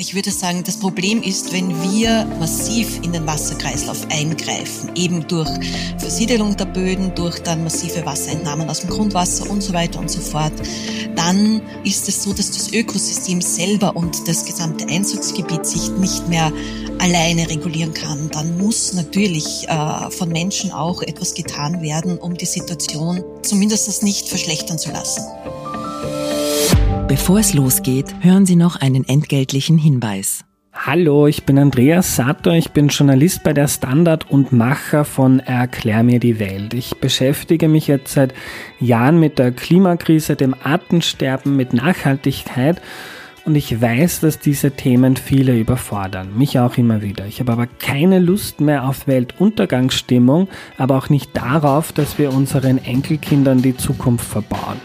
Ich würde sagen, das Problem ist, wenn wir massiv in den Wasserkreislauf eingreifen, eben durch Versiedelung der Böden, durch dann massive Wasserentnahmen aus dem Grundwasser und so weiter und so fort, dann ist es so, dass das Ökosystem selber und das gesamte Einzugsgebiet sich nicht mehr alleine regulieren kann. Dann muss natürlich äh, von Menschen auch etwas getan werden, um die Situation zumindest nicht verschlechtern zu lassen. Bevor es losgeht, hören Sie noch einen entgeltlichen Hinweis. Hallo, ich bin Andreas Sator, ich bin Journalist bei der Standard und Macher von Erklär mir die Welt. Ich beschäftige mich jetzt seit Jahren mit der Klimakrise, dem Artensterben, mit Nachhaltigkeit und ich weiß, dass diese Themen viele überfordern, mich auch immer wieder. Ich habe aber keine Lust mehr auf Weltuntergangsstimmung, aber auch nicht darauf, dass wir unseren Enkelkindern die Zukunft verbauen.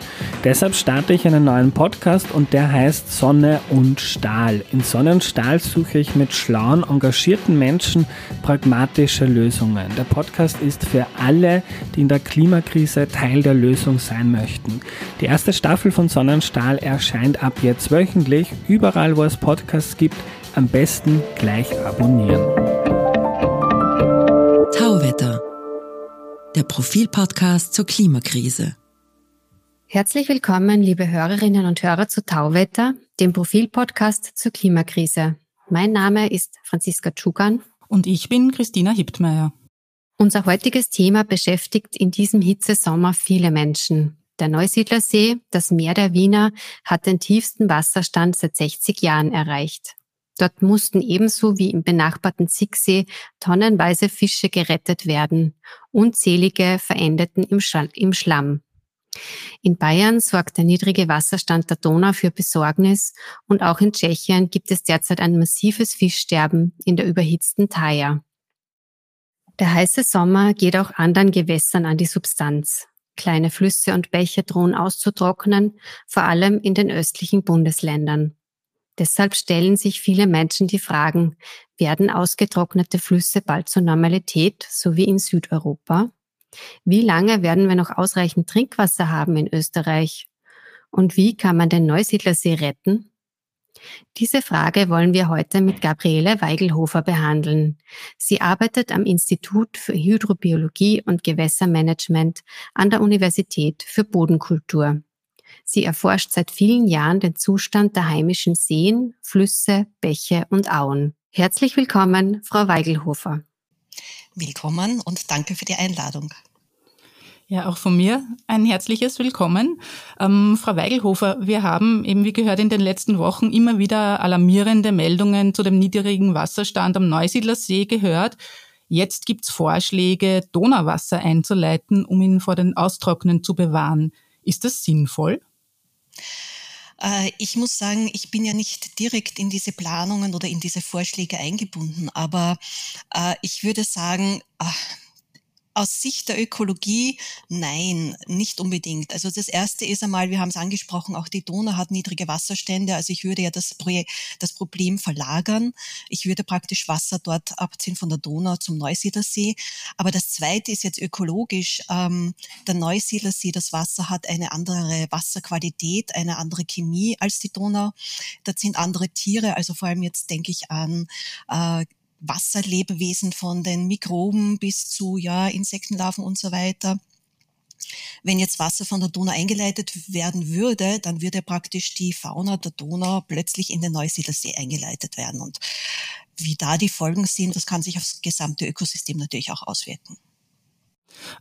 Deshalb starte ich einen neuen Podcast und der heißt Sonne und Stahl. In Sonne und Stahl suche ich mit schlauen, engagierten Menschen pragmatische Lösungen. Der Podcast ist für alle, die in der Klimakrise Teil der Lösung sein möchten. Die erste Staffel von Sonnenstahl erscheint ab jetzt wöchentlich überall, wo es Podcasts gibt, am besten gleich abonnieren. Tauwetter, der Profilpodcast zur Klimakrise. Herzlich willkommen, liebe Hörerinnen und Hörer zu Tauwetter, dem Profilpodcast zur Klimakrise. Mein Name ist Franziska Tschugan. Und ich bin Christina Hiptmeier. Unser heutiges Thema beschäftigt in diesem Hitzesommer viele Menschen. Der Neusiedlersee, das Meer der Wiener, hat den tiefsten Wasserstand seit 60 Jahren erreicht. Dort mussten ebenso wie im benachbarten Zicksee tonnenweise Fische gerettet werden. Unzählige verendeten im, im Schlamm. In Bayern sorgt der niedrige Wasserstand der Donau für Besorgnis und auch in Tschechien gibt es derzeit ein massives Fischsterben in der überhitzten Thaya. Der heiße Sommer geht auch anderen Gewässern an die Substanz. Kleine Flüsse und Bäche drohen auszutrocknen, vor allem in den östlichen Bundesländern. Deshalb stellen sich viele Menschen die Fragen, werden ausgetrocknete Flüsse bald zur Normalität, so wie in Südeuropa? Wie lange werden wir noch ausreichend Trinkwasser haben in Österreich? Und wie kann man den Neusiedlersee retten? Diese Frage wollen wir heute mit Gabriele Weigelhofer behandeln. Sie arbeitet am Institut für Hydrobiologie und Gewässermanagement an der Universität für Bodenkultur. Sie erforscht seit vielen Jahren den Zustand der heimischen Seen, Flüsse, Bäche und Auen. Herzlich willkommen, Frau Weigelhofer. Willkommen und danke für die Einladung. Ja, auch von mir ein herzliches Willkommen. Ähm, Frau Weigelhofer, wir haben eben, wie gehört, in den letzten Wochen immer wieder alarmierende Meldungen zu dem niedrigen Wasserstand am Neusiedlersee gehört. Jetzt gibt's Vorschläge, Donauwasser einzuleiten, um ihn vor den Austrocknen zu bewahren. Ist das sinnvoll? Äh, ich muss sagen, ich bin ja nicht direkt in diese Planungen oder in diese Vorschläge eingebunden, aber äh, ich würde sagen, aus Sicht der Ökologie, nein, nicht unbedingt. Also das erste ist einmal, wir haben es angesprochen, auch die Donau hat niedrige Wasserstände. Also ich würde ja das, Projekt, das Problem verlagern. Ich würde praktisch Wasser dort abziehen von der Donau zum Neusiedlersee. Aber das zweite ist jetzt ökologisch. Ähm, der Neusiedlersee, das Wasser hat eine andere Wasserqualität, eine andere Chemie als die Donau. Dort sind andere Tiere, also vor allem jetzt denke ich an äh, Wasserlebewesen von den Mikroben bis zu ja, Insektenlarven und so weiter. Wenn jetzt Wasser von der Donau eingeleitet werden würde, dann würde praktisch die Fauna der Donau plötzlich in den Neusiedlersee eingeleitet werden. Und wie da die Folgen sind, das kann sich aufs gesamte Ökosystem natürlich auch auswirken.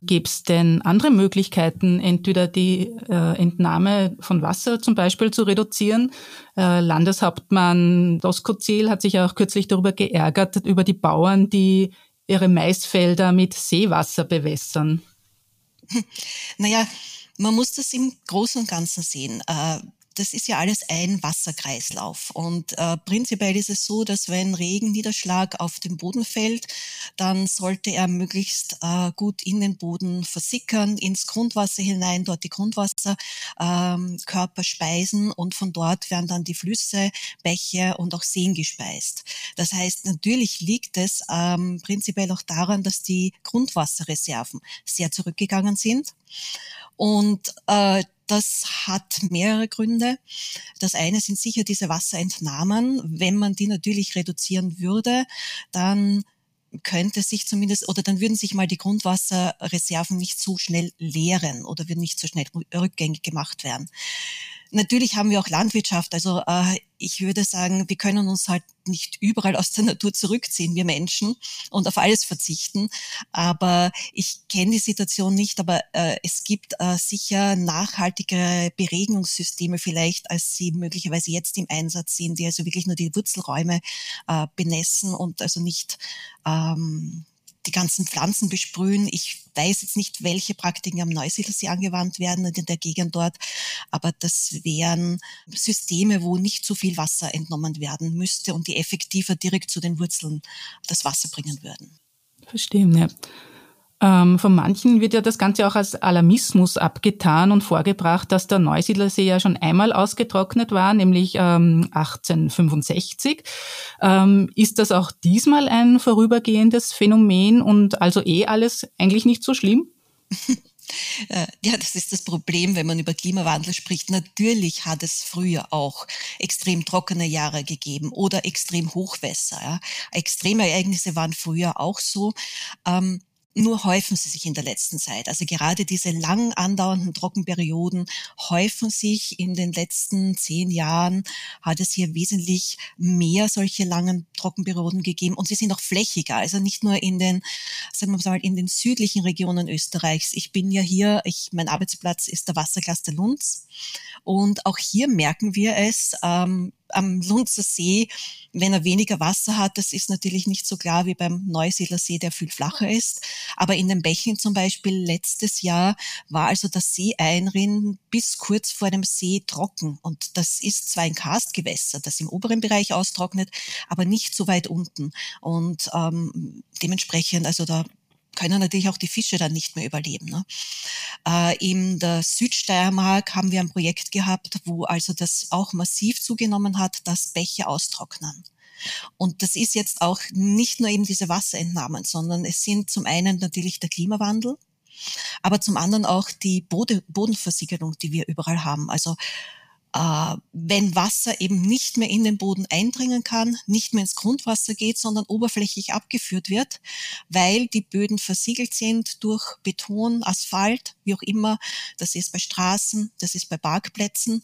Gibt es denn andere Möglichkeiten, entweder die äh, Entnahme von Wasser zum Beispiel zu reduzieren? Äh, Landeshauptmann Doskozil hat sich auch kürzlich darüber geärgert, über die Bauern, die ihre Maisfelder mit Seewasser bewässern. Naja, man muss das im Großen und Ganzen sehen. Äh, das ist ja alles ein Wasserkreislauf. Und äh, prinzipiell ist es so, dass wenn Regenniederschlag auf den Boden fällt, dann sollte er möglichst äh, gut in den Boden versickern, ins Grundwasser hinein, dort die Grundwasserkörper ähm, speisen und von dort werden dann die Flüsse, Bäche und auch Seen gespeist. Das heißt, natürlich liegt es ähm, prinzipiell auch daran, dass die Grundwasserreserven sehr zurückgegangen sind. Und äh, das hat mehrere Gründe. Das eine sind sicher diese Wasserentnahmen. Wenn man die natürlich reduzieren würde, dann könnte sich zumindest, oder dann würden sich mal die Grundwasserreserven nicht so schnell leeren oder würden nicht so schnell rückgängig gemacht werden. Natürlich haben wir auch Landwirtschaft. Also äh, ich würde sagen, wir können uns halt nicht überall aus der Natur zurückziehen, wir Menschen, und auf alles verzichten. Aber ich kenne die Situation nicht, aber äh, es gibt äh, sicher nachhaltigere Beregnungssysteme vielleicht, als sie möglicherweise jetzt im Einsatz sind, die also wirklich nur die Wurzelräume äh, benässen und also nicht ähm, die ganzen Pflanzen besprühen. Ich weiß jetzt nicht, welche Praktiken am Neusiedlersee angewandt werden und in der Gegend dort, aber das wären Systeme, wo nicht so viel Wasser entnommen werden müsste und die effektiver direkt zu den Wurzeln das Wasser bringen würden. Verstehe, ja. Ähm, von manchen wird ja das Ganze auch als Alarmismus abgetan und vorgebracht, dass der Neusiedlersee ja schon einmal ausgetrocknet war, nämlich ähm, 1865. Ähm, ist das auch diesmal ein vorübergehendes Phänomen und also eh alles eigentlich nicht so schlimm? Äh, ja, das ist das Problem, wenn man über Klimawandel spricht. Natürlich hat es früher auch extrem trockene Jahre gegeben oder extrem Hochwässer. Ja. Extreme Ereignisse waren früher auch so. Ähm, nur häufen sie sich in der letzten Zeit. Also gerade diese lang andauernden Trockenperioden häufen sich in den letzten zehn Jahren, hat es hier wesentlich mehr solche langen Trockenperioden gegeben und sie sind auch flächiger. Also nicht nur in den, sagen wir mal, in den südlichen Regionen Österreichs. Ich bin ja hier, ich, mein Arbeitsplatz ist der Wassercluster Lunds und auch hier merken wir es, ähm, am Lunzer See, wenn er weniger Wasser hat, das ist natürlich nicht so klar wie beim Neusiedler See, der viel flacher ist. Aber in den Bächen zum Beispiel letztes Jahr war also das Seeeinrinnen bis kurz vor dem See trocken. Und das ist zwar ein Karstgewässer, das im oberen Bereich austrocknet, aber nicht so weit unten. Und ähm, dementsprechend, also da können natürlich auch die Fische dann nicht mehr überleben. Ne? Äh, in der Südsteiermark haben wir ein Projekt gehabt, wo also das auch massiv zugenommen hat, dass Bäche austrocknen. Und das ist jetzt auch nicht nur eben diese Wasserentnahmen, sondern es sind zum einen natürlich der Klimawandel, aber zum anderen auch die Bodenversiegelung, die wir überall haben. Also äh, wenn Wasser eben nicht mehr in den Boden eindringen kann, nicht mehr ins Grundwasser geht, sondern oberflächlich abgeführt wird, weil die Böden versiegelt sind durch Beton, Asphalt, wie auch immer. Das ist bei Straßen, das ist bei Parkplätzen.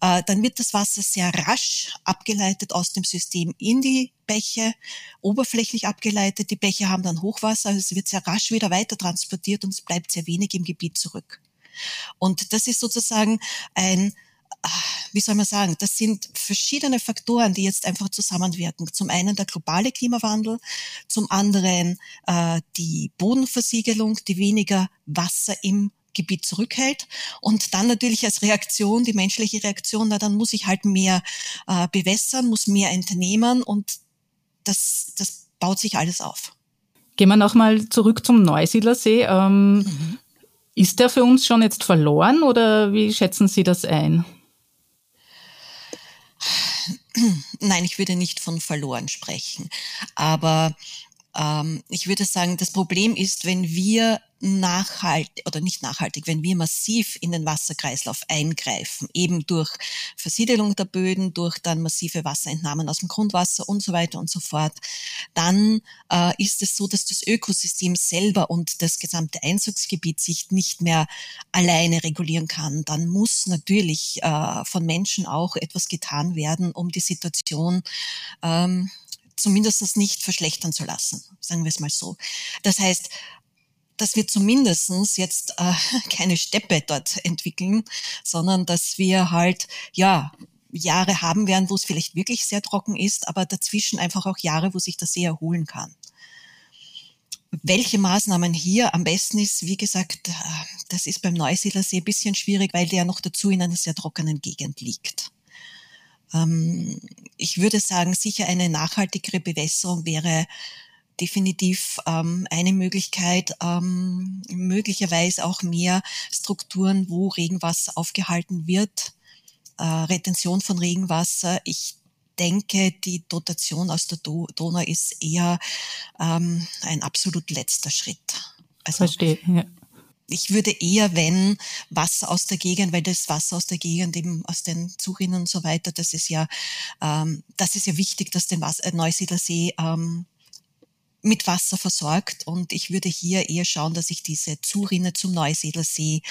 Äh, dann wird das Wasser sehr rasch abgeleitet aus dem System in die Bäche, oberflächlich abgeleitet. Die Bäche haben dann Hochwasser, also es wird sehr rasch wieder weiter transportiert und es bleibt sehr wenig im Gebiet zurück. Und das ist sozusagen ein wie soll man sagen, das sind verschiedene Faktoren, die jetzt einfach zusammenwirken. Zum einen der globale Klimawandel, zum anderen äh, die Bodenversiegelung, die weniger Wasser im Gebiet zurückhält und dann natürlich als Reaktion, die menschliche Reaktion, na dann muss ich halt mehr äh, bewässern, muss mehr entnehmen und das, das baut sich alles auf. Gehen wir nochmal zurück zum Neusiedlersee. Ähm, mhm. Ist der für uns schon jetzt verloren oder wie schätzen Sie das ein? Nein, ich würde nicht von verloren sprechen. Aber ich würde sagen, das Problem ist, wenn wir nachhaltig oder nicht nachhaltig, wenn wir massiv in den Wasserkreislauf eingreifen, eben durch Versiedelung der Böden, durch dann massive Wasserentnahmen aus dem Grundwasser und so weiter und so fort, dann äh, ist es so, dass das Ökosystem selber und das gesamte Einzugsgebiet sich nicht mehr alleine regulieren kann. Dann muss natürlich äh, von Menschen auch etwas getan werden, um die Situation ähm, zumindest nicht verschlechtern zu lassen, sagen wir es mal so. Das heißt, dass wir zumindestens jetzt äh, keine Steppe dort entwickeln, sondern dass wir halt, ja, Jahre haben werden, wo es vielleicht wirklich sehr trocken ist, aber dazwischen einfach auch Jahre, wo sich das sehr erholen kann. Welche Maßnahmen hier am besten ist, wie gesagt, äh, das ist beim Neusiedlersee ein bisschen schwierig, weil der noch dazu in einer sehr trockenen Gegend liegt. Ähm, ich würde sagen, sicher eine nachhaltigere Bewässerung wäre definitiv ähm, eine Möglichkeit, ähm, möglicherweise auch mehr Strukturen, wo Regenwasser aufgehalten wird, äh, Retention von Regenwasser. Ich denke, die Dotation aus der Donau ist eher ähm, ein absolut letzter Schritt. Also, Verstehe, ja. Ich würde eher, wenn Wasser aus der Gegend, weil das Wasser aus der Gegend eben aus den Zurinnen und so weiter, das ist ja, ähm, das ist ja wichtig, dass den Wasser, äh, Neusiedlersee ähm, mit Wasser versorgt. Und ich würde hier eher schauen, dass ich diese Zurinne zum Neusiedlersee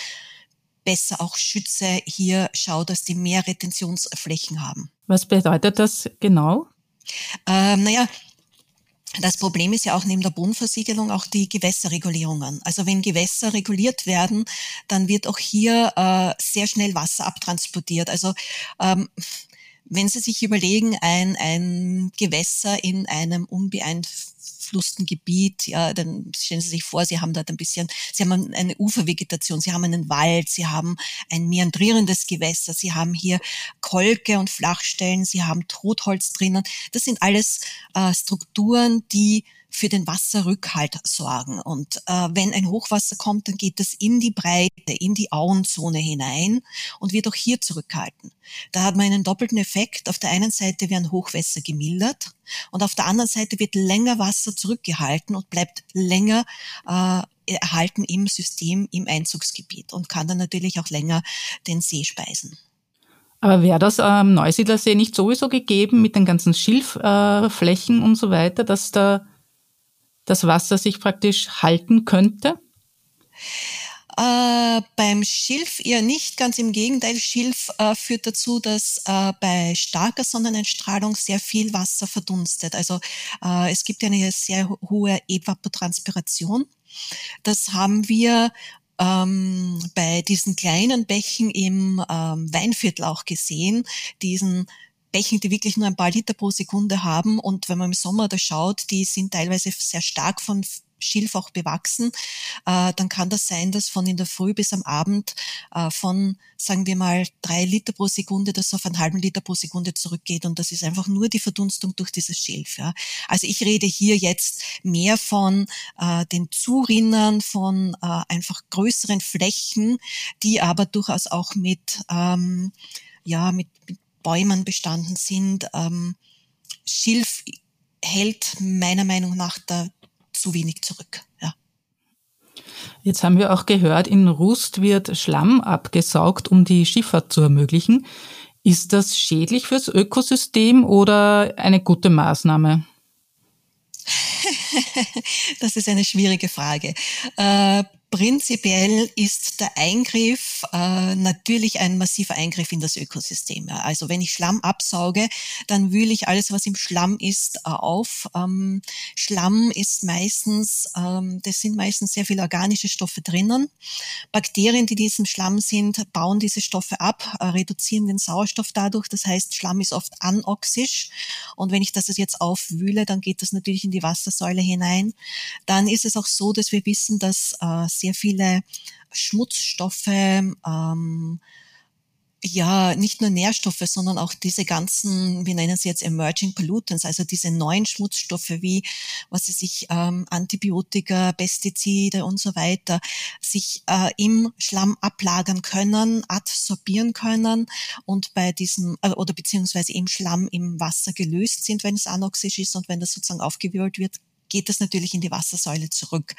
besser auch schütze. Hier schaue, dass die mehr Retentionsflächen haben. Was bedeutet das genau? Ähm, naja, das Problem ist ja auch neben der Bodenversiegelung auch die Gewässerregulierungen. Also wenn Gewässer reguliert werden, dann wird auch hier äh, sehr schnell Wasser abtransportiert. Also ähm, wenn Sie sich überlegen, ein, ein Gewässer in einem unbeeinflussten Gebiet, ja, dann stellen Sie sich vor, Sie haben dort ein bisschen, Sie haben eine Ufervegetation, Sie haben einen Wald, Sie haben ein meandrierendes Gewässer, Sie haben hier Kolke und Flachstellen, Sie haben Totholz drinnen. Das sind alles äh, Strukturen, die für den Wasserrückhalt sorgen. Und äh, wenn ein Hochwasser kommt, dann geht das in die Breite, in die Auenzone hinein und wird auch hier zurückhalten. Da hat man einen doppelten Effekt. Auf der einen Seite werden Hochwässer gemildert und auf der anderen Seite wird länger Wasser zurückgehalten und bleibt länger äh, erhalten im System, im Einzugsgebiet und kann dann natürlich auch länger den See speisen. Aber wäre das am ähm, Neusiedlersee nicht sowieso gegeben mit den ganzen Schilfflächen äh, und so weiter, dass da das Wasser sich praktisch halten könnte? Äh, beim Schilf eher nicht, ganz im Gegenteil. Schilf äh, führt dazu, dass äh, bei starker Sonneneinstrahlung sehr viel Wasser verdunstet. Also äh, es gibt eine sehr hohe Evapotranspiration. Das haben wir ähm, bei diesen kleinen Bächen im ähm, Weinviertel auch gesehen, diesen Bächen, die wirklich nur ein paar Liter pro Sekunde haben. Und wenn man im Sommer da schaut, die sind teilweise sehr stark von Schilf auch bewachsen, äh, dann kann das sein, dass von in der Früh bis am Abend äh, von, sagen wir mal, drei Liter pro Sekunde das auf einen halben Liter pro Sekunde zurückgeht. Und das ist einfach nur die Verdunstung durch dieses Schilf. Ja. Also ich rede hier jetzt mehr von äh, den Zurinnern, von äh, einfach größeren Flächen, die aber durchaus auch mit ähm, ja, mit, mit Bäumen bestanden sind. Ähm, Schilf hält meiner Meinung nach da zu wenig zurück. Ja. Jetzt haben wir auch gehört, in Rust wird Schlamm abgesaugt, um die Schifffahrt zu ermöglichen. Ist das schädlich fürs Ökosystem oder eine gute Maßnahme? das ist eine schwierige Frage. Äh, Prinzipiell ist der Eingriff äh, natürlich ein massiver Eingriff in das Ökosystem. Also wenn ich Schlamm absauge, dann wühle ich alles, was im Schlamm ist, äh, auf. Ähm, Schlamm ist meistens, ähm, das sind meistens sehr viele organische Stoffe drinnen. Bakterien, die in diesem Schlamm sind, bauen diese Stoffe ab, äh, reduzieren den Sauerstoff dadurch. Das heißt, Schlamm ist oft anoxisch. Und wenn ich das jetzt aufwühle, dann geht das natürlich in die Wassersäule hinein. Dann ist es auch so, dass wir wissen, dass äh, sehr viele Schmutzstoffe, ähm, ja, nicht nur Nährstoffe, sondern auch diese ganzen, wir nennen sie jetzt Emerging Pollutants, also diese neuen Schmutzstoffe wie, was sie sich, ähm, Antibiotika, Pestizide und so weiter, sich äh, im Schlamm ablagern können, adsorbieren können und bei diesem, äh, oder beziehungsweise im Schlamm im Wasser gelöst sind, wenn es anoxisch ist und wenn das sozusagen aufgewühlt wird, geht das natürlich in die Wassersäule zurück.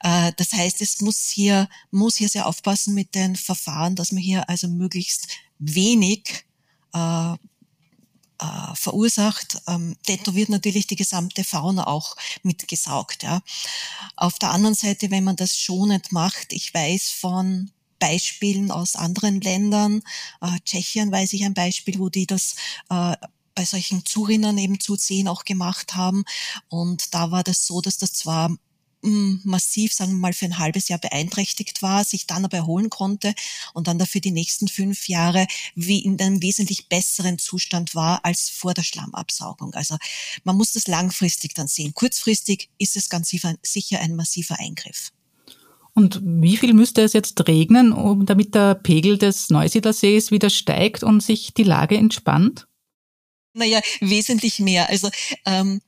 Äh, das heißt, es muss hier, muss hier sehr aufpassen mit den Verfahren, dass man hier also möglichst wenig äh, äh, verursacht, ähm, detto wird natürlich die gesamte Fauna auch mitgesaugt. Ja. Auf der anderen Seite, wenn man das schonend macht, ich weiß von Beispielen aus anderen Ländern, äh, Tschechien weiß ich ein Beispiel, wo die das äh, bei solchen Zurinnern eben zu sehen auch gemacht haben. Und da war das so, dass das zwar mm, massiv, sagen wir mal, für ein halbes Jahr beeinträchtigt war, sich dann aber erholen konnte und dann dafür die nächsten fünf Jahre wie in einem wesentlich besseren Zustand war als vor der Schlammabsaugung. Also man muss das langfristig dann sehen. Kurzfristig ist es ganz sicher ein massiver Eingriff. Und wie viel müsste es jetzt regnen, damit der Pegel des Neusiedlersees wieder steigt und sich die Lage entspannt? Naja, wesentlich mehr. Also ähm,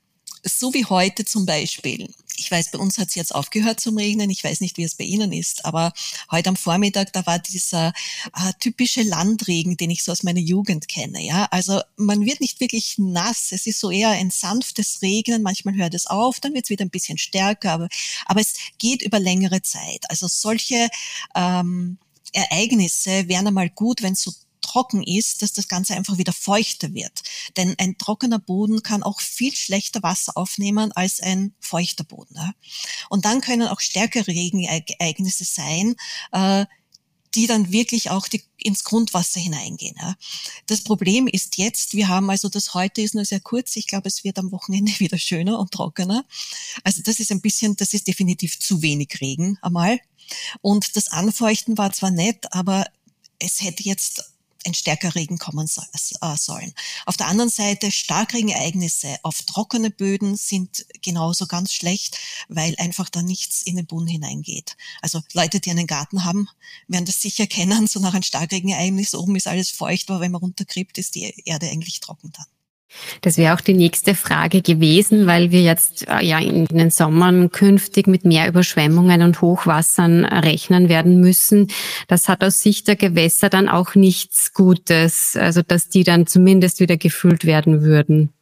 so wie heute zum Beispiel ich weiß, bei uns hat es jetzt aufgehört zum Regnen. Ich weiß nicht, wie es bei Ihnen ist, aber heute am Vormittag, da war dieser äh, typische Landregen, den ich so aus meiner Jugend kenne. Ja, also man wird nicht wirklich nass. Es ist so eher ein sanftes Regnen. Manchmal hört es auf, dann wird es wieder ein bisschen stärker, aber, aber es geht über längere Zeit. Also solche ähm, Ereignisse wären einmal gut, wenn so trocken ist, dass das Ganze einfach wieder feuchter wird. Denn ein trockener Boden kann auch viel schlechter Wasser aufnehmen als ein feuchter Boden. Und dann können auch stärkere Regenereignisse sein, äh, die dann wirklich auch die, ins Grundwasser hineingehen. Das Problem ist jetzt, wir haben also das heute ist nur sehr kurz, ich glaube, es wird am Wochenende wieder schöner und trockener. Also das ist ein bisschen, das ist definitiv zu wenig Regen einmal. Und das Anfeuchten war zwar nett, aber es hätte jetzt ein stärker Regen kommen äh, sollen. Auf der anderen Seite Starkregenereignisse auf trockene Böden sind genauso ganz schlecht, weil einfach da nichts in den Boden hineingeht. Also Leute, die einen Garten haben, werden das sicher kennen. So nach einem Starkregenereignis oben ist alles feucht, aber wenn man runterkriegt, ist die Erde eigentlich trocken dann. Das wäre auch die nächste Frage gewesen, weil wir jetzt äh, ja in den Sommern künftig mit mehr Überschwemmungen und Hochwassern rechnen werden müssen. Das hat aus Sicht der Gewässer dann auch nichts Gutes, also dass die dann zumindest wieder gefüllt werden würden,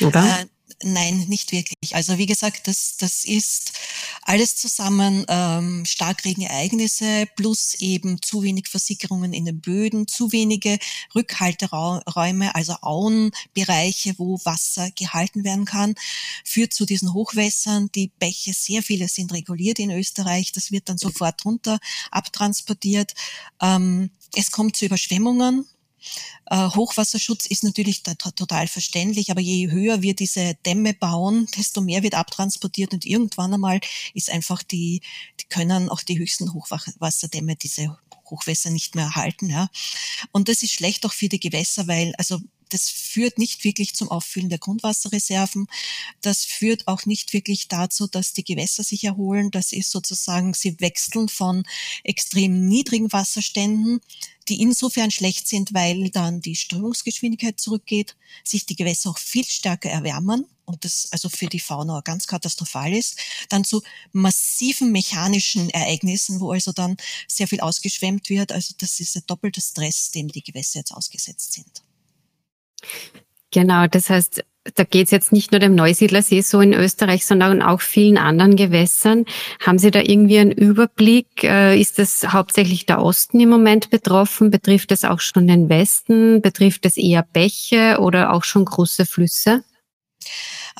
oder? Äh, Nein, nicht wirklich. Also wie gesagt, das, das ist alles zusammen ähm, Starkregenereignisse plus eben zu wenig Versickerungen in den Böden, zu wenige Rückhalteräume, also Auenbereiche, wo Wasser gehalten werden kann, führt zu diesen Hochwässern. Die Bäche, sehr viele sind reguliert in Österreich, das wird dann sofort runter abtransportiert. Ähm, es kommt zu Überschwemmungen, Hochwasserschutz ist natürlich total verständlich, aber je höher wir diese Dämme bauen, desto mehr wird abtransportiert und irgendwann einmal ist einfach die, die können auch die höchsten Hochwasserdämme diese Hochwässer nicht mehr erhalten. Ja. Und das ist schlecht auch für die Gewässer, weil also das führt nicht wirklich zum Auffüllen der Grundwasserreserven. Das führt auch nicht wirklich dazu, dass die Gewässer sich erholen. Das ist sozusagen, sie wechseln von extrem niedrigen Wasserständen, die insofern schlecht sind, weil dann die Strömungsgeschwindigkeit zurückgeht, sich die Gewässer auch viel stärker erwärmen und das also für die Fauna ganz katastrophal ist, dann zu massiven mechanischen Ereignissen, wo also dann sehr viel ausgeschwemmt wird. Also das ist ein doppelter Stress, dem die Gewässer jetzt ausgesetzt sind. Genau, das heißt, da geht es jetzt nicht nur dem Neusiedlersee so in Österreich, sondern auch vielen anderen Gewässern. Haben Sie da irgendwie einen Überblick? Äh, ist das hauptsächlich der Osten im Moment betroffen? Betrifft es auch schon den Westen? Betrifft es eher Bäche oder auch schon große Flüsse?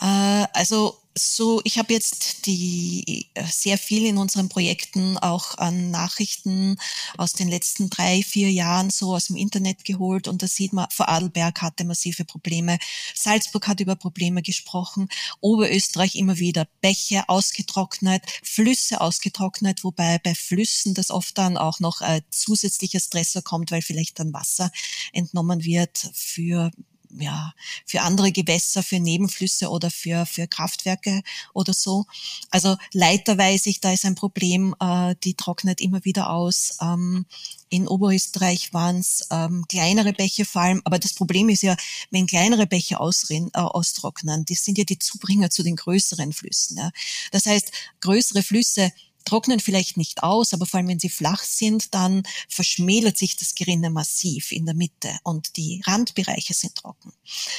Äh, also so, ich habe jetzt die äh, sehr viel in unseren Projekten auch an Nachrichten aus den letzten drei, vier Jahren so aus dem Internet geholt und da sieht man, Vorarlberg hatte massive Probleme, Salzburg hat über Probleme gesprochen, Oberösterreich immer wieder Bäche ausgetrocknet, Flüsse ausgetrocknet, wobei bei Flüssen das oft dann auch noch äh, zusätzlicher Stressor kommt, weil vielleicht dann Wasser entnommen wird für ja, für andere Gewässer, für Nebenflüsse oder für, für Kraftwerke oder so. Also Leiter weiß ich, da ist ein Problem, äh, die trocknet immer wieder aus. Ähm, in Oberösterreich waren es ähm, kleinere Bäche vor allem, aber das Problem ist ja, wenn kleinere Bäche ausrin, äh, austrocknen, die sind ja die Zubringer zu den größeren Flüssen. Ja. Das heißt, größere Flüsse trocknen vielleicht nicht aus, aber vor allem wenn sie flach sind, dann verschmälert sich das Gerinne massiv in der Mitte und die Randbereiche sind trocken.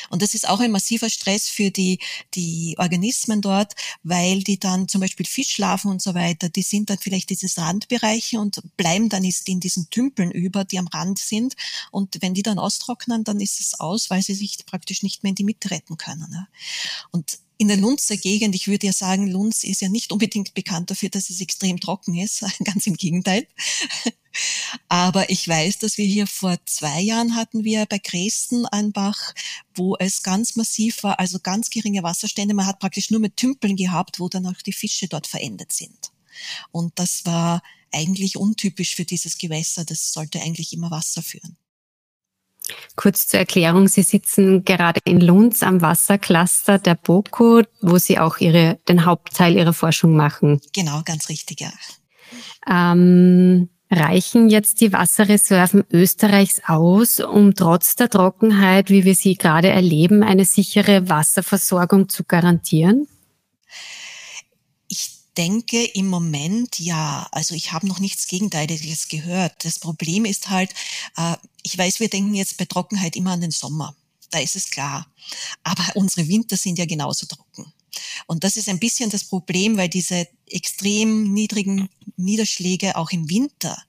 Und das ist auch ein massiver Stress für die, die Organismen dort, weil die dann zum Beispiel Fischlarven und so weiter, die sind dann vielleicht diese Randbereiche und bleiben dann in diesen Tümpeln über, die am Rand sind. Und wenn die dann austrocknen, dann ist es aus, weil sie sich praktisch nicht mehr in die Mitte retten können. Und in der Lunzer Gegend, ich würde ja sagen, Lunz ist ja nicht unbedingt bekannt dafür, dass es extrem trocken ist, ganz im Gegenteil. Aber ich weiß, dass wir hier vor zwei Jahren hatten wir bei Dresden einen Bach, wo es ganz massiv war, also ganz geringe Wasserstände. Man hat praktisch nur mit Tümpeln gehabt, wo dann auch die Fische dort verendet sind. Und das war eigentlich untypisch für dieses Gewässer. Das sollte eigentlich immer Wasser führen. Kurz zur Erklärung, Sie sitzen gerade in Lunds am Wassercluster der BOKU, wo Sie auch ihre, den Hauptteil Ihrer Forschung machen. Genau, ganz richtig, ja. Ähm, reichen jetzt die Wasserreserven Österreichs aus, um trotz der Trockenheit, wie wir sie gerade erleben, eine sichere Wasserversorgung zu garantieren? Denke im Moment ja. Also ich habe noch nichts Gegenteiliges gehört. Das Problem ist halt, äh, ich weiß, wir denken jetzt bei Trockenheit immer an den Sommer. Da ist es klar. Aber unsere Winter sind ja genauso trocken. Und das ist ein bisschen das Problem, weil diese extrem niedrigen Niederschläge auch im Winter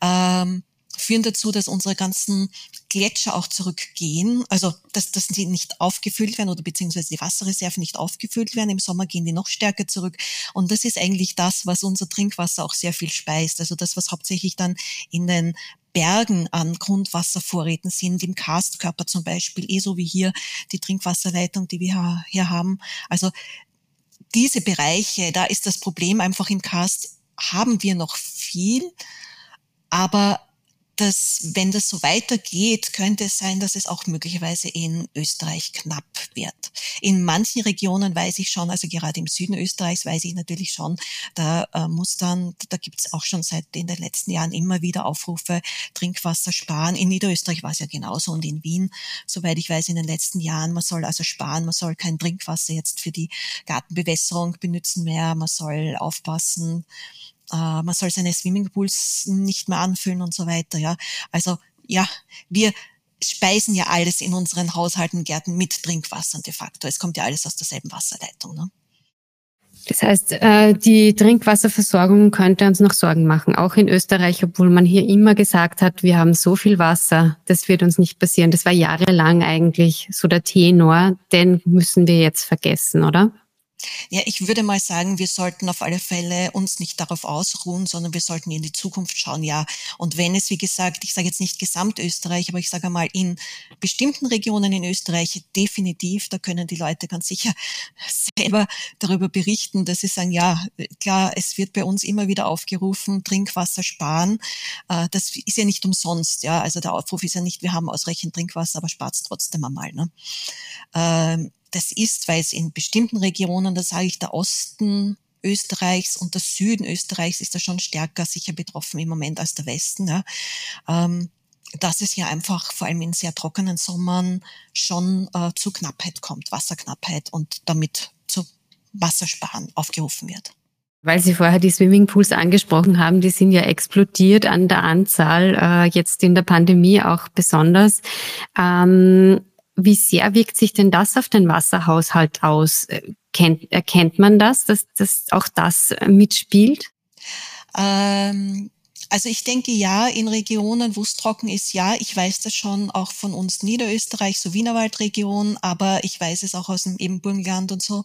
ähm, führen dazu, dass unsere ganzen Gletscher auch zurückgehen, also dass, dass die nicht aufgefüllt werden oder beziehungsweise die Wasserreserven nicht aufgefüllt werden. Im Sommer gehen die noch stärker zurück. Und das ist eigentlich das, was unser Trinkwasser auch sehr viel speist. Also das, was hauptsächlich dann in den Bergen an Grundwasservorräten sind, im Karstkörper zum Beispiel, eh so wie hier die Trinkwasserleitung, die wir hier haben. Also diese Bereiche, da ist das Problem einfach im Karst, haben wir noch viel, aber dass, wenn das so weitergeht, könnte es sein, dass es auch möglicherweise in Österreich knapp wird. In manchen Regionen weiß ich schon, also gerade im Süden Österreichs weiß ich natürlich schon, da äh, muss dann, da gibt es auch schon seit in den letzten Jahren immer wieder Aufrufe, Trinkwasser sparen. In Niederösterreich war es ja genauso und in Wien, soweit ich weiß, in den letzten Jahren, man soll also sparen, man soll kein Trinkwasser jetzt für die Gartenbewässerung benutzen mehr, man soll aufpassen, äh, man soll seine Swimmingpools nicht mehr anfüllen und so weiter. Ja, also ja, wir speisen ja alles in unseren Haushalten, Gärten mit Trinkwasser de facto. Es kommt ja alles aus derselben Wasserleitung. Ne? Das heißt, äh, die Trinkwasserversorgung könnte uns noch Sorgen machen, auch in Österreich, obwohl man hier immer gesagt hat, wir haben so viel Wasser, das wird uns nicht passieren. Das war jahrelang eigentlich so der Tenor, den müssen wir jetzt vergessen, oder? Ja, ich würde mal sagen, wir sollten auf alle Fälle uns nicht darauf ausruhen, sondern wir sollten in die Zukunft schauen, ja. Und wenn es, wie gesagt, ich sage jetzt nicht Gesamtösterreich, aber ich sage mal in bestimmten Regionen in Österreich definitiv, da können die Leute ganz sicher selber darüber berichten, dass sie sagen, ja, klar, es wird bei uns immer wieder aufgerufen, Trinkwasser sparen. Äh, das ist ja nicht umsonst, ja. Also der Aufruf ist ja nicht, wir haben ausreichend Trinkwasser, aber spart trotzdem einmal. Ne? Das ist, weil es in bestimmten Regionen, da sage ich der Osten Österreichs und der Süden Österreichs ist da schon stärker sicher betroffen im Moment als der Westen. Ja. Ähm, dass es ja einfach vor allem in sehr trockenen Sommern schon äh, zu Knappheit kommt, Wasserknappheit und damit zu Wassersparen aufgerufen wird. Weil Sie vorher die Swimmingpools angesprochen haben, die sind ja explodiert an der Anzahl, äh, jetzt in der Pandemie auch besonders. Ähm, wie sehr wirkt sich denn das auf den Wasserhaushalt aus? Äh, kennt, erkennt man das, dass, dass auch das mitspielt? Ähm, also ich denke ja, in Regionen, wo es trocken ist, ja, ich weiß das schon auch von uns Niederösterreich, so Wienerwaldregion, aber ich weiß es auch aus dem eben Burgenland und so,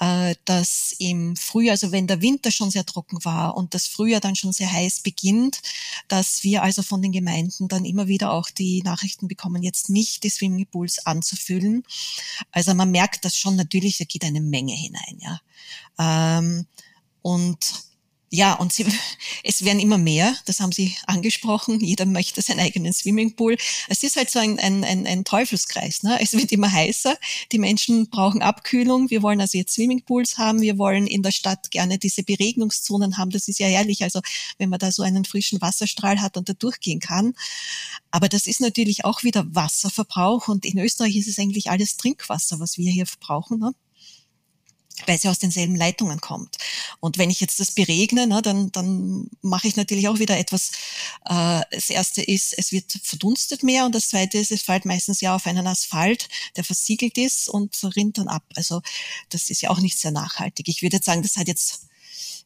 äh, dass im Frühjahr, also wenn der Winter schon sehr trocken war und das Frühjahr dann schon sehr heiß beginnt, dass wir also von den Gemeinden dann immer wieder auch die Nachrichten bekommen, jetzt nicht die Swimmingpools anzufüllen. Also man merkt das schon natürlich, da geht eine Menge hinein, ja. Ähm, und ja, und sie, es werden immer mehr, das haben Sie angesprochen, jeder möchte seinen eigenen Swimmingpool. Es ist halt so ein, ein, ein, ein Teufelskreis. Ne? Es wird immer heißer, die Menschen brauchen Abkühlung, wir wollen also jetzt Swimmingpools haben, wir wollen in der Stadt gerne diese Beregnungszonen haben, das ist ja herrlich, also wenn man da so einen frischen Wasserstrahl hat und da durchgehen kann. Aber das ist natürlich auch wieder Wasserverbrauch und in Österreich ist es eigentlich alles Trinkwasser, was wir hier verbrauchen. Ne? Weil sie aus denselben Leitungen kommt. Und wenn ich jetzt das beregne, ne, dann, dann mache ich natürlich auch wieder etwas. Äh, das erste ist, es wird verdunstet mehr und das zweite ist, es fällt meistens ja auf einen Asphalt, der versiegelt ist und rinnt dann ab. Also das ist ja auch nicht sehr nachhaltig. Ich würde jetzt sagen, das hat jetzt,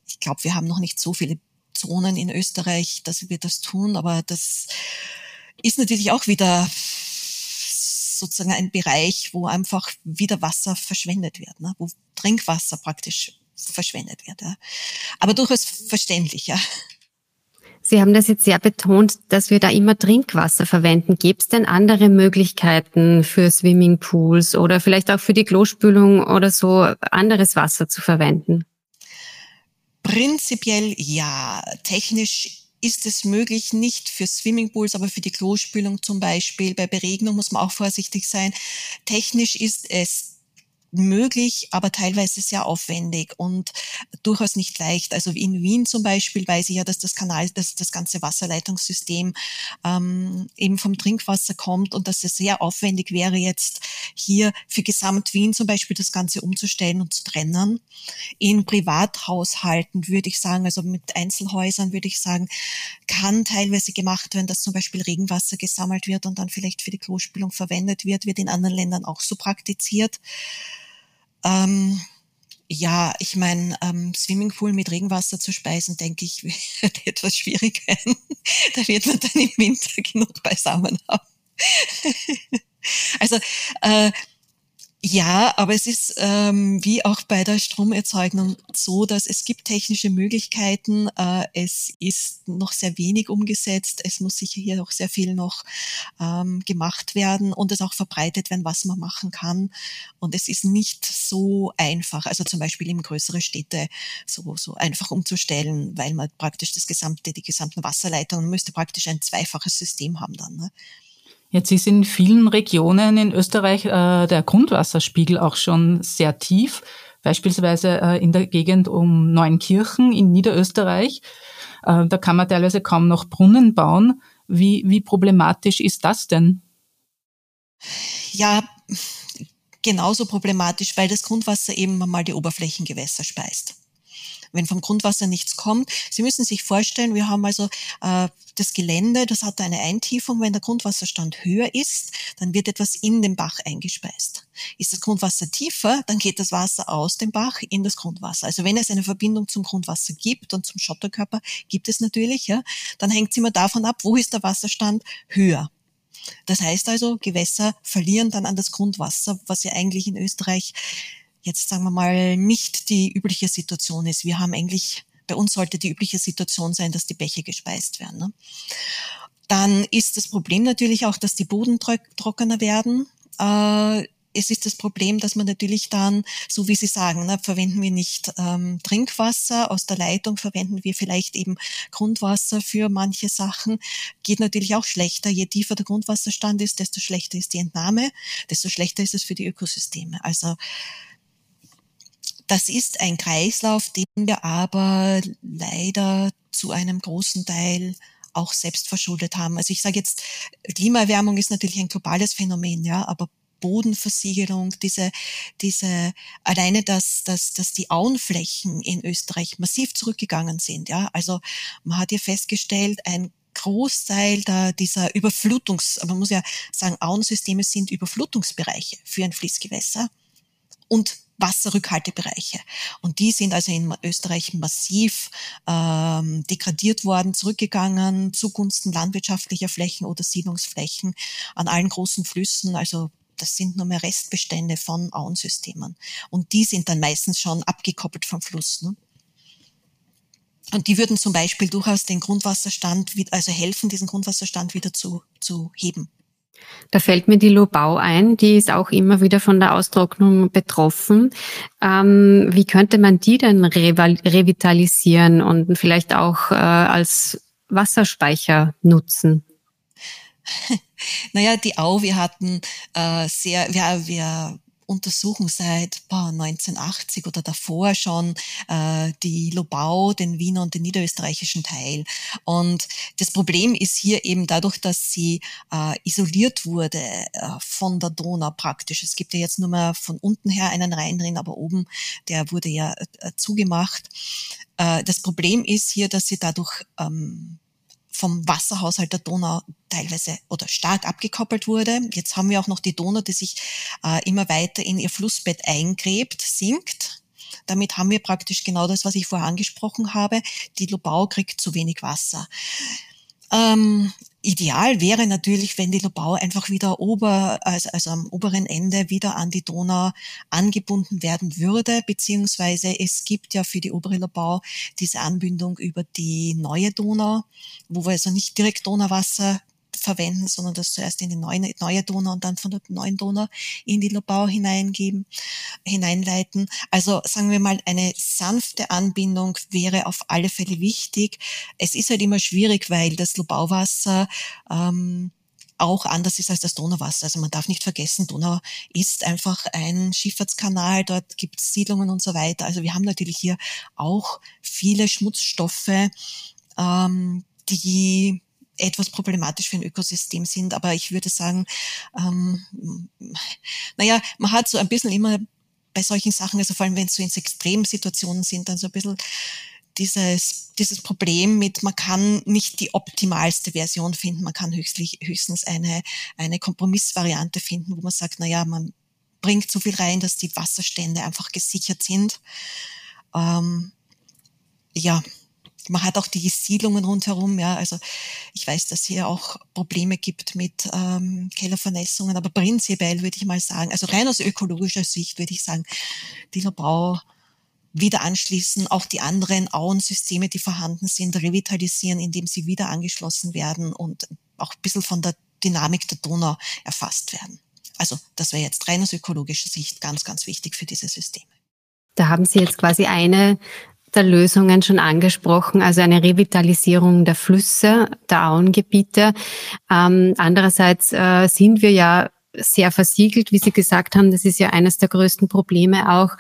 ich glaube, wir haben noch nicht so viele Zonen in Österreich, dass wir das tun, aber das ist natürlich auch wieder sozusagen ein Bereich, wo einfach wieder Wasser verschwendet wird, ne? wo Trinkwasser praktisch verschwendet wird. Ja? Aber durchaus verständlich, ja. Sie haben das jetzt sehr betont, dass wir da immer Trinkwasser verwenden. Gibt es denn andere Möglichkeiten für Swimmingpools oder vielleicht auch für die Klospülung oder so anderes Wasser zu verwenden? Prinzipiell ja. Technisch ist es möglich, nicht für Swimmingpools, aber für die Klospülung zum Beispiel. Bei Beregnung muss man auch vorsichtig sein. Technisch ist es möglich, aber teilweise sehr aufwendig und durchaus nicht leicht. Also in Wien zum Beispiel weiß ich ja, dass das Kanal, dass das ganze Wasserleitungssystem ähm, eben vom Trinkwasser kommt und dass es sehr aufwendig wäre, jetzt hier für Gesamt Wien zum Beispiel das Ganze umzustellen und zu trennen. In Privathaushalten würde ich sagen, also mit Einzelhäusern würde ich sagen, kann teilweise gemacht werden, dass zum Beispiel Regenwasser gesammelt wird und dann vielleicht für die Klospülung verwendet wird, wird in anderen Ländern auch so praktiziert. Ähm, ja, ich meine, ähm, Swimmingpool mit Regenwasser zu speisen, denke ich, wird etwas schwierig werden. da wird man dann im Winter genug beisammen haben. also äh, ja, aber es ist ähm, wie auch bei der Stromerzeugung so, dass es gibt technische Möglichkeiten. Äh, es ist noch sehr wenig umgesetzt. Es muss sicher hier auch sehr viel noch ähm, gemacht werden und es auch verbreitet werden, was man machen kann. Und es ist nicht so einfach, also zum Beispiel in größere Städte so, so einfach umzustellen, weil man praktisch das gesamte, die gesamten Wasserleitungen müsste praktisch ein zweifaches System haben dann. Ne? Jetzt ist in vielen Regionen in Österreich äh, der Grundwasserspiegel auch schon sehr tief, beispielsweise äh, in der Gegend um Neunkirchen in Niederösterreich. Äh, da kann man teilweise kaum noch Brunnen bauen. Wie, wie problematisch ist das denn? Ja, genauso problematisch, weil das Grundwasser eben mal die Oberflächengewässer speist wenn vom Grundwasser nichts kommt. Sie müssen sich vorstellen, wir haben also äh, das Gelände, das hat eine Eintiefung. Wenn der Grundwasserstand höher ist, dann wird etwas in den Bach eingespeist. Ist das Grundwasser tiefer, dann geht das Wasser aus dem Bach in das Grundwasser. Also wenn es eine Verbindung zum Grundwasser gibt und zum Schotterkörper gibt es natürlich, ja, dann hängt es immer davon ab, wo ist der Wasserstand höher. Das heißt also, Gewässer verlieren dann an das Grundwasser, was ja eigentlich in Österreich jetzt sagen wir mal nicht die übliche Situation ist. Wir haben eigentlich, bei uns sollte die übliche Situation sein, dass die Bäche gespeist werden. Ne? Dann ist das Problem natürlich auch, dass die Boden trockener werden. Äh, es ist das Problem, dass man natürlich dann, so wie Sie sagen, ne, verwenden wir nicht ähm, Trinkwasser aus der Leitung, verwenden wir vielleicht eben Grundwasser für manche Sachen. Geht natürlich auch schlechter. Je tiefer der Grundwasserstand ist, desto schlechter ist die Entnahme, desto schlechter ist es für die Ökosysteme. Also das ist ein Kreislauf, den wir aber leider zu einem großen Teil auch selbst verschuldet haben. Also ich sage jetzt, Klimaerwärmung ist natürlich ein globales Phänomen, ja, aber Bodenversiegelung, diese, diese, alleine, dass, dass, dass die Auenflächen in Österreich massiv zurückgegangen sind, ja. Also man hat hier festgestellt, ein Großteil da dieser Überflutungs, man muss ja sagen, Auensysteme sind Überflutungsbereiche für ein Fließgewässer und Wasserrückhaltebereiche. Und die sind also in Österreich massiv ähm, degradiert worden, zurückgegangen zugunsten landwirtschaftlicher Flächen oder Siedlungsflächen an allen großen Flüssen. Also das sind nur mehr Restbestände von Auensystemen. Und die sind dann meistens schon abgekoppelt vom Fluss. Ne? Und die würden zum Beispiel durchaus den Grundwasserstand, also helfen, diesen Grundwasserstand wieder zu, zu heben. Da fällt mir die Lobau ein, die ist auch immer wieder von der Austrocknung betroffen. Ähm, wie könnte man die denn revitalisieren und vielleicht auch äh, als Wasserspeicher nutzen? Naja, die Au, wir hatten äh, sehr, wir, wir untersuchen seit boah, 1980 oder davor schon äh, die Lobau, den Wiener und den niederösterreichischen Teil. Und das Problem ist hier eben dadurch, dass sie äh, isoliert wurde äh, von der Donau praktisch. Es gibt ja jetzt nur mehr von unten her einen Rhein drin, aber oben, der wurde ja äh, zugemacht. Äh, das Problem ist hier, dass sie dadurch ähm, vom Wasserhaushalt der Donau teilweise oder stark abgekoppelt wurde. Jetzt haben wir auch noch die Donau, die sich äh, immer weiter in ihr Flussbett eingräbt, sinkt. Damit haben wir praktisch genau das, was ich vorher angesprochen habe. Die Lobau kriegt zu wenig Wasser. Ähm, ideal wäre natürlich, wenn die Lobau einfach wieder ober, also, also am oberen Ende wieder an die Donau angebunden werden würde, beziehungsweise es gibt ja für die obere Lobau diese Anbindung über die neue Donau, wo wir also nicht direkt Donauwasser verwenden, sondern das zuerst in die neue, neue Donau und dann von der neuen Donau in die Lobau hineingeben, hineinleiten. Also sagen wir mal, eine sanfte Anbindung wäre auf alle Fälle wichtig. Es ist halt immer schwierig, weil das Lobauwasser ähm, auch anders ist als das Donauwasser. Also man darf nicht vergessen, Donau ist einfach ein Schifffahrtskanal, dort gibt es Siedlungen und so weiter. Also wir haben natürlich hier auch viele Schmutzstoffe, ähm, die etwas problematisch für ein Ökosystem sind. Aber ich würde sagen, ähm, naja, man hat so ein bisschen immer bei solchen Sachen, also vor allem wenn es so in Extremsituationen sind, dann so ein bisschen dieses, dieses Problem mit, man kann nicht die optimalste Version finden, man kann höchstlich, höchstens eine, eine Kompromissvariante finden, wo man sagt, na ja, man bringt so viel rein, dass die Wasserstände einfach gesichert sind. Ähm, ja, man hat auch die Siedlungen rundherum, ja, also ich weiß, dass hier auch Probleme gibt mit ähm, Kellervernässungen, aber prinzipiell würde ich mal sagen, also rein aus ökologischer Sicht würde ich sagen, die Bau wieder anschließen, auch die anderen Auensysteme, die vorhanden sind, revitalisieren, indem sie wieder angeschlossen werden und auch ein bisschen von der Dynamik der Donau erfasst werden. Also das wäre jetzt rein aus ökologischer Sicht ganz, ganz wichtig für diese Systeme. Da haben Sie jetzt quasi eine der Lösungen schon angesprochen, also eine Revitalisierung der Flüsse, der Auengebiete. Ähm, andererseits äh, sind wir ja sehr versiegelt, wie Sie gesagt haben. Das ist ja eines der größten Probleme auch.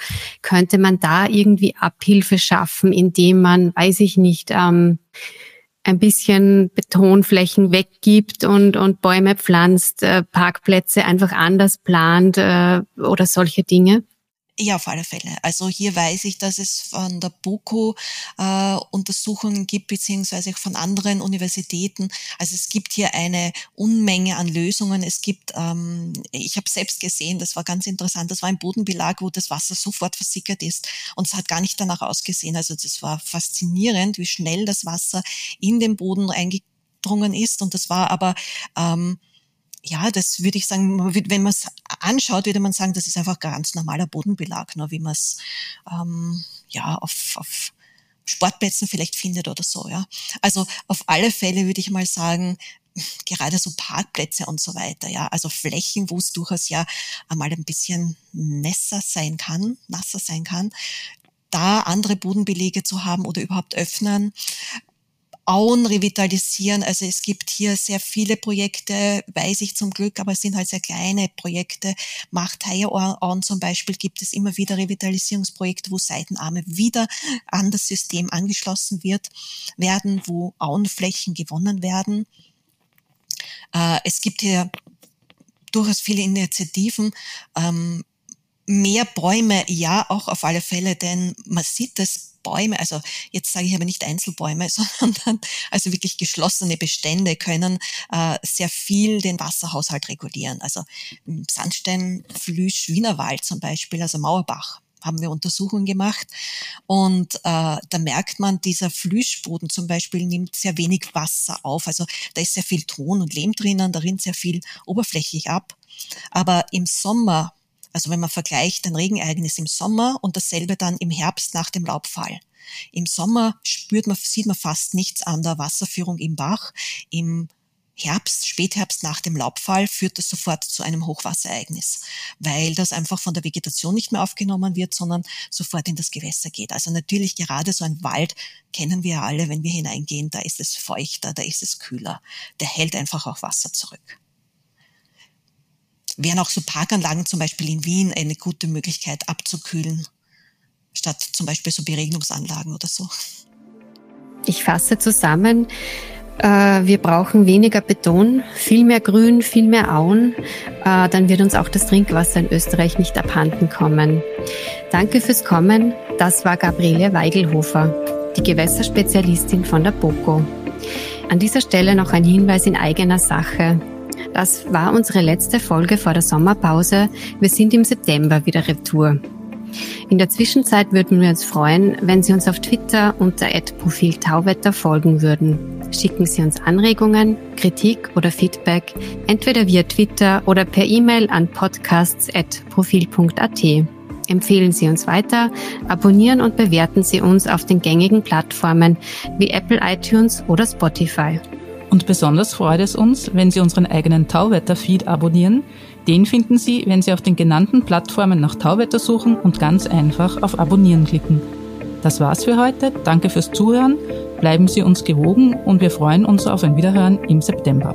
Könnte man da irgendwie Abhilfe schaffen, indem man, weiß ich nicht, ähm, ein bisschen Betonflächen weggibt und, und Bäume pflanzt, äh, Parkplätze einfach anders plant äh, oder solche Dinge? Ja, auf alle Fälle. Also hier weiß ich, dass es von der BOKU äh, Untersuchungen gibt, beziehungsweise auch von anderen Universitäten. Also es gibt hier eine Unmenge an Lösungen. Es gibt, ähm, ich habe selbst gesehen, das war ganz interessant, das war ein Bodenbelag, wo das Wasser sofort versickert ist und es hat gar nicht danach ausgesehen. Also das war faszinierend, wie schnell das Wasser in den Boden eingedrungen ist. Und das war aber ähm, ja, das würde ich sagen, wenn man es anschaut, würde man sagen, das ist einfach ganz normaler Bodenbelag, nur wie man es ähm, ja auf, auf Sportplätzen vielleicht findet oder so. Ja, also auf alle Fälle würde ich mal sagen, gerade so Parkplätze und so weiter, ja, also Flächen, wo es durchaus ja einmal ein bisschen nässer sein kann, nasser sein kann, da andere Bodenbelege zu haben oder überhaupt öffnen, Auen revitalisieren. Also es gibt hier sehr viele Projekte, weiß ich zum Glück, aber es sind halt sehr kleine Projekte. Macht Auen zum Beispiel gibt es immer wieder Revitalisierungsprojekte, wo Seitenarme wieder an das System angeschlossen wird, werden, wo Auenflächen gewonnen werden. Äh, es gibt hier durchaus viele Initiativen. Ähm, mehr Bäume, ja, auch auf alle Fälle, denn man sieht das Bäume, also jetzt sage ich aber nicht Einzelbäume, sondern also wirklich geschlossene Bestände können äh, sehr viel den Wasserhaushalt regulieren. Also Sandstein, Flüsch, Wienerwald zum Beispiel, also Mauerbach haben wir Untersuchungen gemacht und äh, da merkt man, dieser Flüschboden zum Beispiel nimmt sehr wenig Wasser auf. Also da ist sehr viel Ton und Lehm drinnen, da rinnt sehr viel oberflächlich ab. Aber im Sommer also wenn man vergleicht ein Regenereignis im Sommer und dasselbe dann im Herbst nach dem Laubfall. Im Sommer spürt man, sieht man fast nichts an der Wasserführung im Bach. Im Herbst, Spätherbst nach dem Laubfall führt das sofort zu einem Hochwasserereignis, weil das einfach von der Vegetation nicht mehr aufgenommen wird, sondern sofort in das Gewässer geht. Also natürlich gerade so ein Wald kennen wir alle, wenn wir hineingehen, da ist es feuchter, da ist es kühler. Der hält einfach auch Wasser zurück wären auch so Parkanlagen zum Beispiel in Wien eine gute Möglichkeit abzukühlen, statt zum Beispiel so Beregnungsanlagen oder so. Ich fasse zusammen, äh, wir brauchen weniger Beton, viel mehr Grün, viel mehr Auen. Äh, dann wird uns auch das Trinkwasser in Österreich nicht abhanden kommen. Danke fürs Kommen. Das war Gabriele Weigelhofer, die Gewässerspezialistin von der BOKO. An dieser Stelle noch ein Hinweis in eigener Sache. Das war unsere letzte Folge vor der Sommerpause. Wir sind im September wieder retour. In der Zwischenzeit würden wir uns freuen, wenn Sie uns auf Twitter unter Profil Tauwetter folgen würden. Schicken Sie uns Anregungen, Kritik oder Feedback entweder via Twitter oder per E-Mail an podcasts.profil.at. Empfehlen Sie uns weiter, abonnieren und bewerten Sie uns auf den gängigen Plattformen wie Apple iTunes oder Spotify. Und besonders freut es uns, wenn Sie unseren eigenen Tauwetter-Feed abonnieren. Den finden Sie, wenn Sie auf den genannten Plattformen nach Tauwetter suchen und ganz einfach auf Abonnieren klicken. Das war's für heute. Danke fürs Zuhören. Bleiben Sie uns gewogen und wir freuen uns auf ein Wiederhören im September.